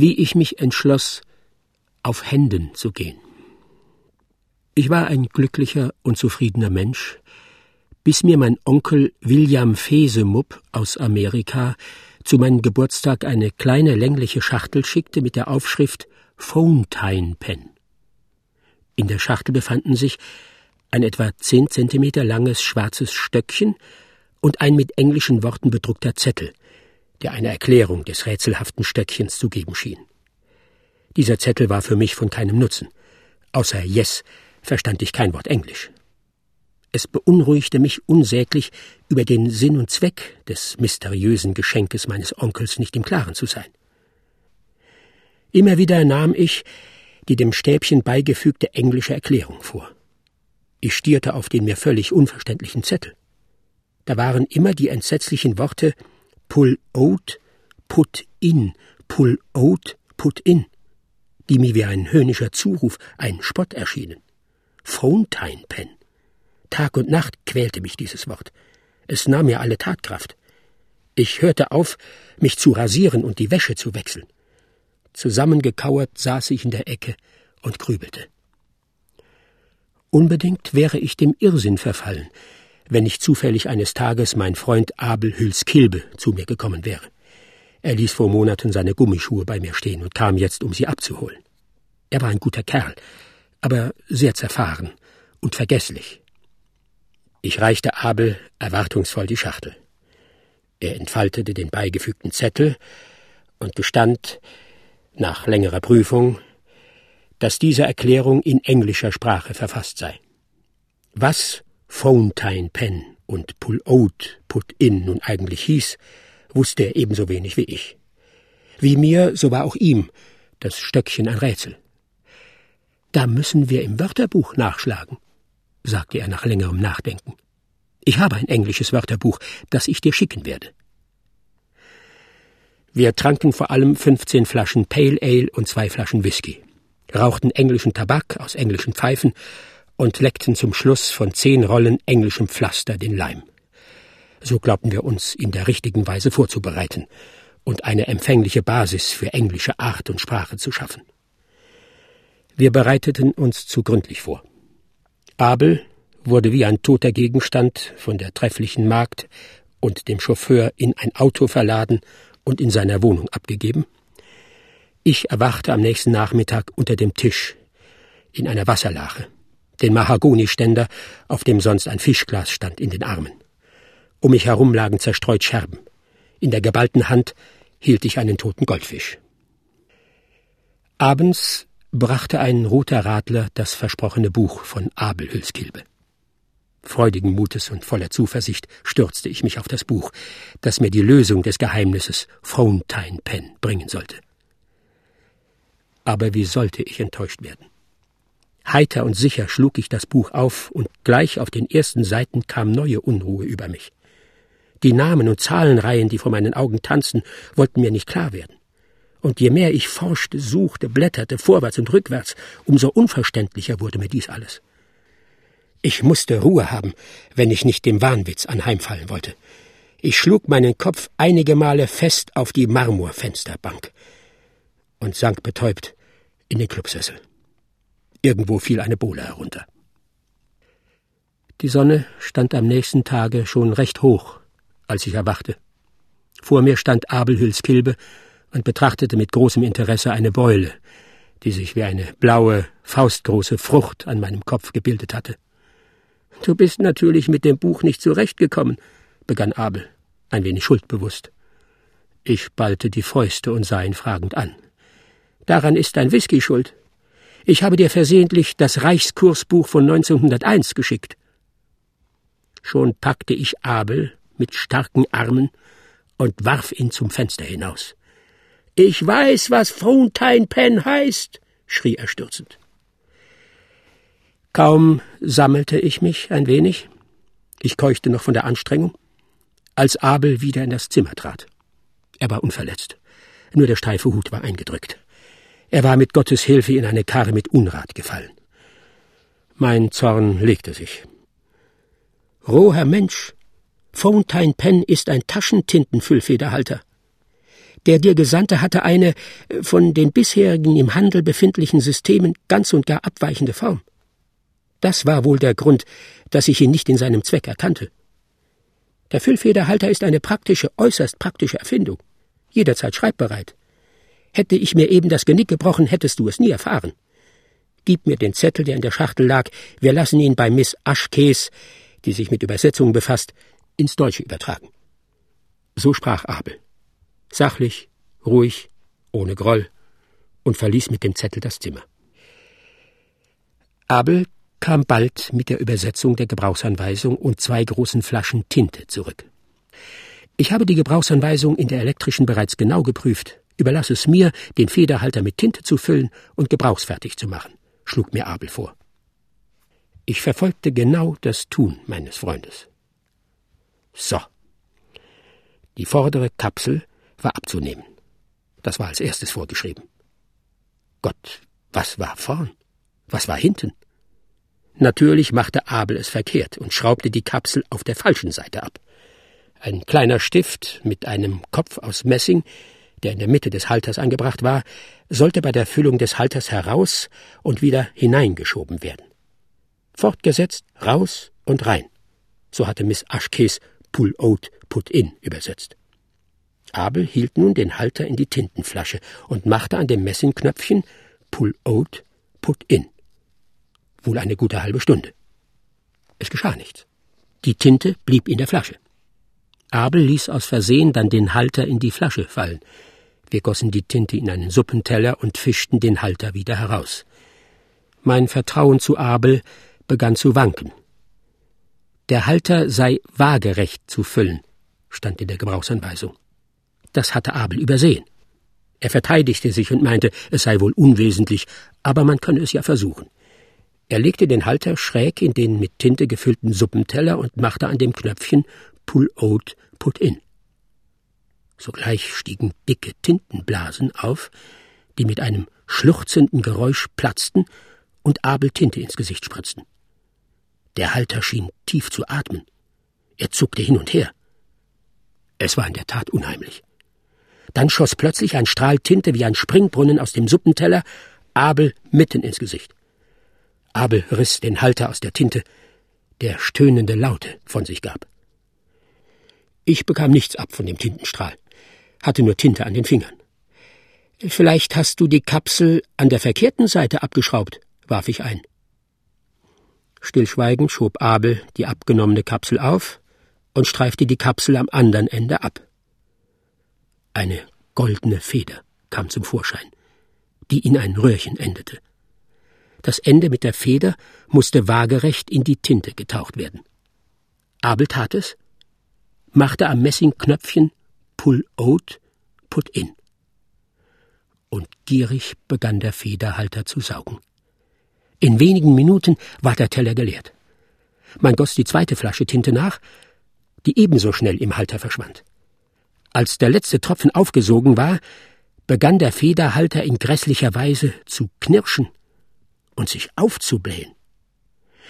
wie ich mich entschloss, auf Händen zu gehen. Ich war ein glücklicher und zufriedener Mensch, bis mir mein Onkel William Fesemupp aus Amerika zu meinem Geburtstag eine kleine längliche Schachtel schickte mit der Aufschrift Fountain Pen. In der Schachtel befanden sich ein etwa zehn Zentimeter langes schwarzes Stöckchen und ein mit englischen Worten bedruckter Zettel, der eine Erklärung des rätselhaften Stöckchens zu geben schien. Dieser Zettel war für mich von keinem Nutzen. Außer Yes verstand ich kein Wort Englisch. Es beunruhigte mich unsäglich, über den Sinn und Zweck des mysteriösen Geschenkes meines Onkels nicht im Klaren zu sein. Immer wieder nahm ich die dem Stäbchen beigefügte englische Erklärung vor. Ich stierte auf den mir völlig unverständlichen Zettel. Da waren immer die entsetzlichen Worte Pull out, put in, pull out, put in, die mir wie ein höhnischer Zuruf, ein Spott erschienen. Fountain Pen. Tag und Nacht quälte mich dieses Wort. Es nahm mir alle Tatkraft. Ich hörte auf, mich zu rasieren und die Wäsche zu wechseln. Zusammengekauert saß ich in der Ecke und grübelte. Unbedingt wäre ich dem Irrsinn verfallen, wenn nicht zufällig eines Tages mein Freund Abel Hülskilbe zu mir gekommen wäre. Er ließ vor Monaten seine Gummischuhe bei mir stehen und kam jetzt, um sie abzuholen. Er war ein guter Kerl, aber sehr zerfahren und vergesslich. Ich reichte Abel erwartungsvoll die Schachtel. Er entfaltete den beigefügten Zettel und gestand, nach längerer Prüfung, dass diese Erklärung in englischer Sprache verfasst sei. Was Fountain Pen und Pull Out, Put In nun eigentlich hieß, wusste er ebenso wenig wie ich. Wie mir, so war auch ihm das Stöckchen ein Rätsel. Da müssen wir im Wörterbuch nachschlagen, sagte er nach längerem Nachdenken. Ich habe ein englisches Wörterbuch, das ich dir schicken werde. Wir tranken vor allem 15 Flaschen Pale Ale und zwei Flaschen Whisky, rauchten englischen Tabak aus englischen Pfeifen und leckten zum Schluss von zehn Rollen englischem Pflaster den Leim. So glaubten wir uns in der richtigen Weise vorzubereiten und eine empfängliche Basis für englische Art und Sprache zu schaffen. Wir bereiteten uns zu gründlich vor. Abel wurde wie ein toter Gegenstand von der trefflichen Magd und dem Chauffeur in ein Auto verladen und in seiner Wohnung abgegeben. Ich erwachte am nächsten Nachmittag unter dem Tisch in einer Wasserlache, den Mahagoniständer, auf dem sonst ein Fischglas stand, in den Armen. Um mich herum lagen zerstreut Scherben. In der geballten Hand hielt ich einen toten Goldfisch. Abends brachte ein roter Radler das versprochene Buch von Abel Hülskilbe. Freudigen Mutes und voller Zuversicht stürzte ich mich auf das Buch, das mir die Lösung des Geheimnisses Fountain Pen bringen sollte. Aber wie sollte ich enttäuscht werden? Heiter und sicher schlug ich das Buch auf, und gleich auf den ersten Seiten kam neue Unruhe über mich. Die Namen und Zahlenreihen, die vor meinen Augen tanzten, wollten mir nicht klar werden und je mehr ich forschte, suchte, blätterte, vorwärts und rückwärts, umso unverständlicher wurde mir dies alles. Ich musste Ruhe haben, wenn ich nicht dem Wahnwitz anheimfallen wollte. Ich schlug meinen Kopf einige Male fest auf die Marmorfensterbank und sank betäubt in den Clubsessel. Irgendwo fiel eine Bohle herunter. Die Sonne stand am nächsten Tage schon recht hoch, als ich erwachte. Vor mir stand Abel Hülskilbe und betrachtete mit großem Interesse eine Beule, die sich wie eine blaue, faustgroße Frucht an meinem Kopf gebildet hatte. Du bist natürlich mit dem Buch nicht zurechtgekommen, begann Abel, ein wenig schuldbewusst. Ich ballte die Fäuste und sah ihn fragend an. Daran ist dein Whisky schuld. Ich habe dir versehentlich das Reichskursbuch von 1901 geschickt. Schon packte ich Abel mit starken Armen und warf ihn zum Fenster hinaus. Ich weiß, was Fountain Pen heißt, schrie er stürzend. Kaum sammelte ich mich ein wenig, ich keuchte noch von der Anstrengung, als Abel wieder in das Zimmer trat. Er war unverletzt, nur der steife Hut war eingedrückt. Er war mit Gottes Hilfe in eine Karre mit Unrat gefallen. Mein Zorn legte sich. Roher Mensch, Fountain Pen ist ein Taschentintenfüllfederhalter. Der dir Gesandte hatte eine äh, von den bisherigen im Handel befindlichen Systemen ganz und gar abweichende Form. Das war wohl der Grund, dass ich ihn nicht in seinem Zweck erkannte. Der Füllfederhalter ist eine praktische, äußerst praktische Erfindung. Jederzeit schreibbereit. Hätte ich mir eben das Genick gebrochen, hättest du es nie erfahren. Gib mir den Zettel, der in der Schachtel lag. Wir lassen ihn bei Miss Aschkes, die sich mit Übersetzungen befasst, ins Deutsche übertragen. So sprach Abel. Sachlich, ruhig, ohne Groll, und verließ mit dem Zettel das Zimmer. Abel kam bald mit der Übersetzung der Gebrauchsanweisung und zwei großen Flaschen Tinte zurück. Ich habe die Gebrauchsanweisung in der elektrischen bereits genau geprüft. Überlasse es mir, den Federhalter mit Tinte zu füllen und gebrauchsfertig zu machen, schlug mir Abel vor. Ich verfolgte genau das Tun meines Freundes. So. Die vordere Kapsel war abzunehmen. Das war als erstes vorgeschrieben. Gott, was war vorn? Was war hinten? Natürlich machte Abel es verkehrt und schraubte die Kapsel auf der falschen Seite ab. Ein kleiner Stift mit einem Kopf aus Messing, der in der Mitte des Halters angebracht war, sollte bei der Füllung des Halters heraus und wieder hineingeschoben werden. Fortgesetzt, raus und rein. So hatte Miss Ashkes Pull out, put in übersetzt. Abel hielt nun den Halter in die Tintenflasche und machte an dem Messingknöpfchen Pull out, put in wohl eine gute halbe Stunde. Es geschah nichts. Die Tinte blieb in der Flasche. Abel ließ aus Versehen dann den Halter in die Flasche fallen. Wir gossen die Tinte in einen Suppenteller und fischten den Halter wieder heraus. Mein Vertrauen zu Abel begann zu wanken. Der Halter sei waagerecht zu füllen, stand in der Gebrauchsanweisung. Das hatte Abel übersehen. Er verteidigte sich und meinte, es sei wohl unwesentlich, aber man könne es ja versuchen. Er legte den Halter schräg in den mit Tinte gefüllten Suppenteller und machte an dem Knöpfchen Pull out, put in. Sogleich stiegen dicke Tintenblasen auf, die mit einem schluchzenden Geräusch platzten und Abel Tinte ins Gesicht spritzten. Der Halter schien tief zu atmen. Er zuckte hin und her. Es war in der Tat unheimlich. Dann schoss plötzlich ein Strahl Tinte wie ein Springbrunnen aus dem Suppenteller Abel mitten ins Gesicht. Abel riss den Halter aus der Tinte, der stöhnende Laute von sich gab. Ich bekam nichts ab von dem Tintenstrahl, hatte nur Tinte an den Fingern. Vielleicht hast du die Kapsel an der verkehrten Seite abgeschraubt, warf ich ein. Stillschweigend schob Abel die abgenommene Kapsel auf und streifte die Kapsel am anderen Ende ab. Eine goldene Feder kam zum Vorschein, die in ein Röhrchen endete. Das Ende mit der Feder musste waagerecht in die Tinte getaucht werden. Abel tat es, machte am Messingknöpfchen Pull out, put in. Und gierig begann der Federhalter zu saugen. In wenigen Minuten war der Teller geleert. Man goss die zweite Flasche Tinte nach, die ebenso schnell im Halter verschwand. Als der letzte Tropfen aufgesogen war, begann der Federhalter in grässlicher Weise zu knirschen und sich aufzublähen.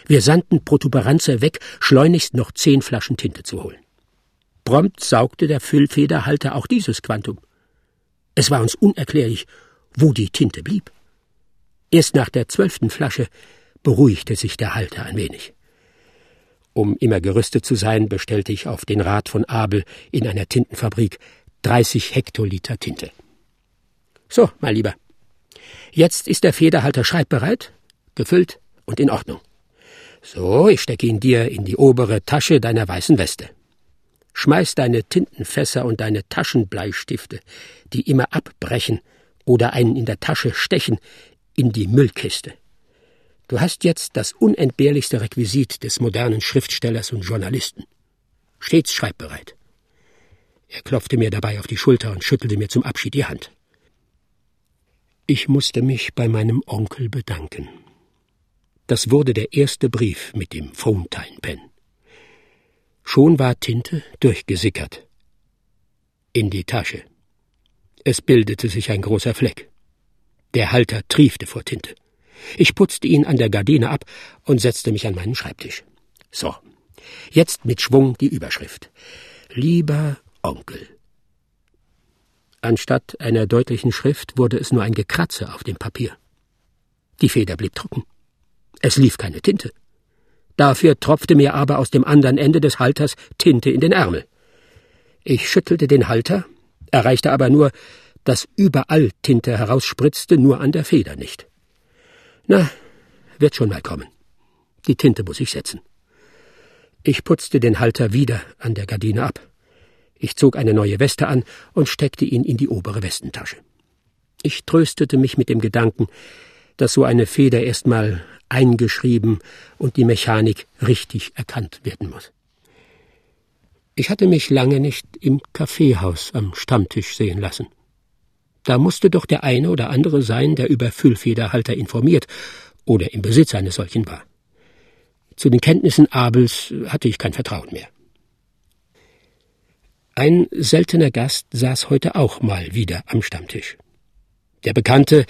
Wir sandten Protuberanze weg, schleunigst noch zehn Flaschen Tinte zu holen. Prompt saugte der Füllfederhalter auch dieses Quantum. Es war uns unerklärlich, wo die Tinte blieb. Erst nach der zwölften Flasche beruhigte sich der Halter ein wenig. Um immer gerüstet zu sein, bestellte ich auf den Rat von Abel in einer Tintenfabrik 30 Hektoliter Tinte. So, mein Lieber, jetzt ist der Federhalter schreibbereit gefüllt und in Ordnung. So, ich stecke ihn dir in die obere Tasche deiner weißen Weste. Schmeiß deine Tintenfässer und deine Taschenbleistifte, die immer abbrechen oder einen in der Tasche stechen, in die Müllkiste. Du hast jetzt das unentbehrlichste Requisit des modernen Schriftstellers und Journalisten. Stets schreibbereit. Er klopfte mir dabei auf die Schulter und schüttelte mir zum Abschied die Hand. Ich musste mich bei meinem Onkel bedanken. Das wurde der erste Brief mit dem Fountain Pen. Schon war Tinte durchgesickert. In die Tasche. Es bildete sich ein großer Fleck. Der Halter triefte vor Tinte. Ich putzte ihn an der Gardine ab und setzte mich an meinen Schreibtisch. So, jetzt mit Schwung die Überschrift. Lieber Onkel. Anstatt einer deutlichen Schrift wurde es nur ein Gekratze auf dem Papier. Die Feder blieb trocken. Es lief keine Tinte. Dafür tropfte mir aber aus dem anderen Ende des Halters Tinte in den Ärmel. Ich schüttelte den Halter, erreichte aber nur, dass überall Tinte herausspritzte, nur an der Feder nicht. Na, wird schon mal kommen. Die Tinte muss ich setzen. Ich putzte den Halter wieder an der Gardine ab. Ich zog eine neue Weste an und steckte ihn in die obere Westentasche. Ich tröstete mich mit dem Gedanken, dass so eine Feder erstmal eingeschrieben und die Mechanik richtig erkannt werden muss. Ich hatte mich lange nicht im Kaffeehaus am Stammtisch sehen lassen. Da musste doch der eine oder andere sein, der über Füllfederhalter informiert oder im Besitz eines solchen war. Zu den Kenntnissen Abels hatte ich kein Vertrauen mehr. Ein seltener Gast saß heute auch mal wieder am Stammtisch. Der bekannte,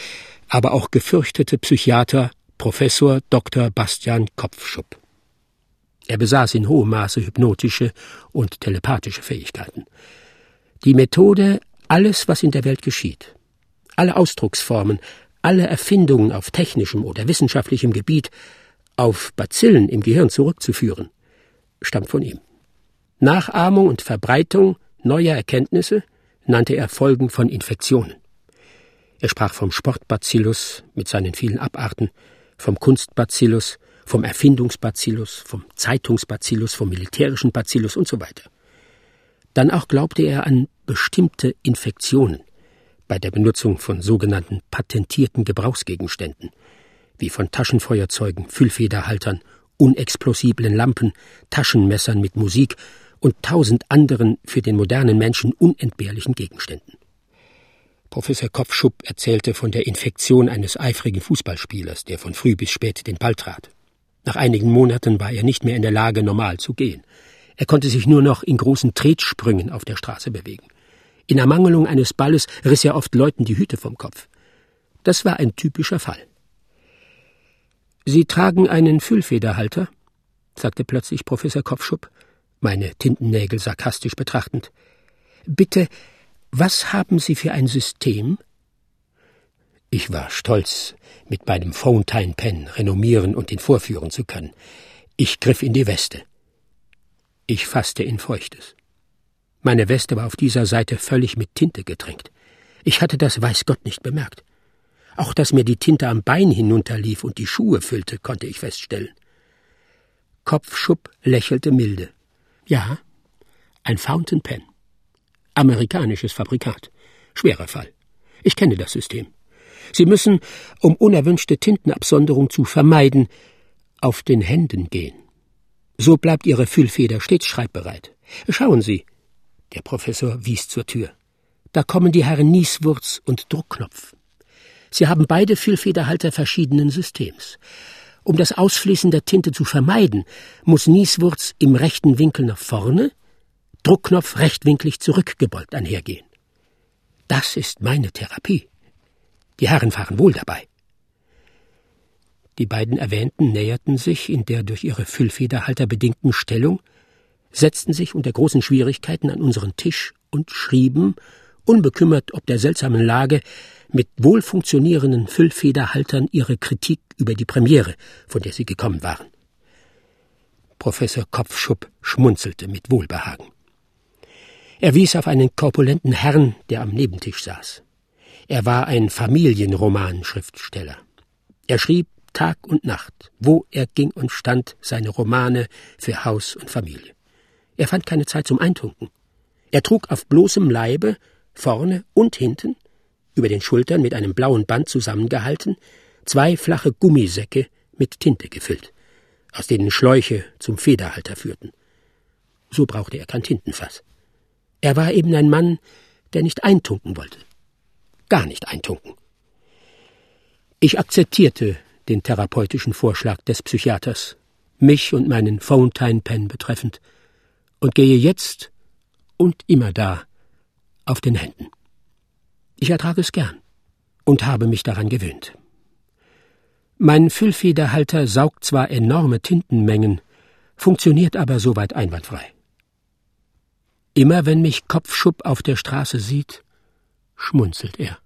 aber auch gefürchtete Psychiater Professor Dr. Bastian Kopfschupp. Er besaß in hohem Maße hypnotische und telepathische Fähigkeiten. Die Methode, alles, was in der Welt geschieht, alle Ausdrucksformen, alle Erfindungen auf technischem oder wissenschaftlichem Gebiet auf Bazillen im Gehirn zurückzuführen, stammt von ihm. Nachahmung und Verbreitung neuer Erkenntnisse nannte er Folgen von Infektionen. Er sprach vom Sportbacillus mit seinen vielen Abarten, vom Kunstbacillus, vom Erfindungsbacillus, vom Zeitungsbacillus, vom militärischen Bacillus und so weiter. Dann auch glaubte er an bestimmte Infektionen bei der Benutzung von sogenannten patentierten Gebrauchsgegenständen, wie von Taschenfeuerzeugen, Füllfederhaltern, unexplosiblen Lampen, Taschenmessern mit Musik und tausend anderen für den modernen Menschen unentbehrlichen Gegenständen. Professor Kopfschupp erzählte von der Infektion eines eifrigen Fußballspielers, der von früh bis spät den Ball trat. Nach einigen Monaten war er nicht mehr in der Lage, normal zu gehen. Er konnte sich nur noch in großen Tretsprüngen auf der Straße bewegen. In Ermangelung eines Balles riss er oft Leuten die Hüte vom Kopf. Das war ein typischer Fall. Sie tragen einen Füllfederhalter? sagte plötzlich Professor Kopfschupp, meine Tintennägel sarkastisch betrachtend. Bitte, was haben Sie für ein System? Ich war stolz, mit meinem Fountain Pen renommieren und ihn vorführen zu können. Ich griff in die Weste. Ich fasste in Feuchtes. Meine Weste war auf dieser Seite völlig mit Tinte getränkt. Ich hatte das weiß Gott nicht bemerkt. Auch dass mir die Tinte am Bein hinunterlief und die Schuhe füllte, konnte ich feststellen. Kopfschupp lächelte milde. Ja, ein Fountain Pen. Amerikanisches Fabrikat. Schwerer Fall. Ich kenne das System. Sie müssen, um unerwünschte Tintenabsonderung zu vermeiden, auf den Händen gehen. So bleibt Ihre Füllfeder stets schreibbereit. Schauen Sie. Der Professor wies zur Tür. Da kommen die Herren Nieswurz und Druckknopf. Sie haben beide Füllfederhalter verschiedenen Systems. Um das Ausfließen der Tinte zu vermeiden, muss Nieswurz im rechten Winkel nach vorne, Druckknopf rechtwinklig zurückgebeugt einhergehen. Das ist meine Therapie. Die Herren fahren wohl dabei. Die beiden Erwähnten näherten sich in der durch ihre Füllfederhalter bedingten Stellung, setzten sich unter großen Schwierigkeiten an unseren Tisch und schrieben, unbekümmert ob der seltsamen Lage, mit wohl funktionierenden Füllfederhaltern ihre Kritik über die Premiere, von der sie gekommen waren. Professor Kopfschupp schmunzelte mit Wohlbehagen. Er wies auf einen korpulenten Herrn, der am Nebentisch saß. Er war ein Familienromanschriftsteller. Er schrieb Tag und Nacht, wo er ging und stand, seine Romane für Haus und Familie. Er fand keine Zeit zum Eintunken. Er trug auf bloßem Leibe, vorne und hinten, über den Schultern mit einem blauen Band zusammengehalten, zwei flache Gummisäcke mit Tinte gefüllt, aus denen Schläuche zum Federhalter führten. So brauchte er kein Tintenfass. Er war eben ein Mann, der nicht eintunken wollte. Gar nicht eintunken. Ich akzeptierte den therapeutischen Vorschlag des Psychiaters, mich und meinen Fountain Pen betreffend, und gehe jetzt und immer da auf den Händen. Ich ertrage es gern und habe mich daran gewöhnt. Mein Füllfederhalter saugt zwar enorme Tintenmengen, funktioniert aber soweit einwandfrei. Immer wenn mich Kopfschupp auf der Straße sieht, schmunzelt er.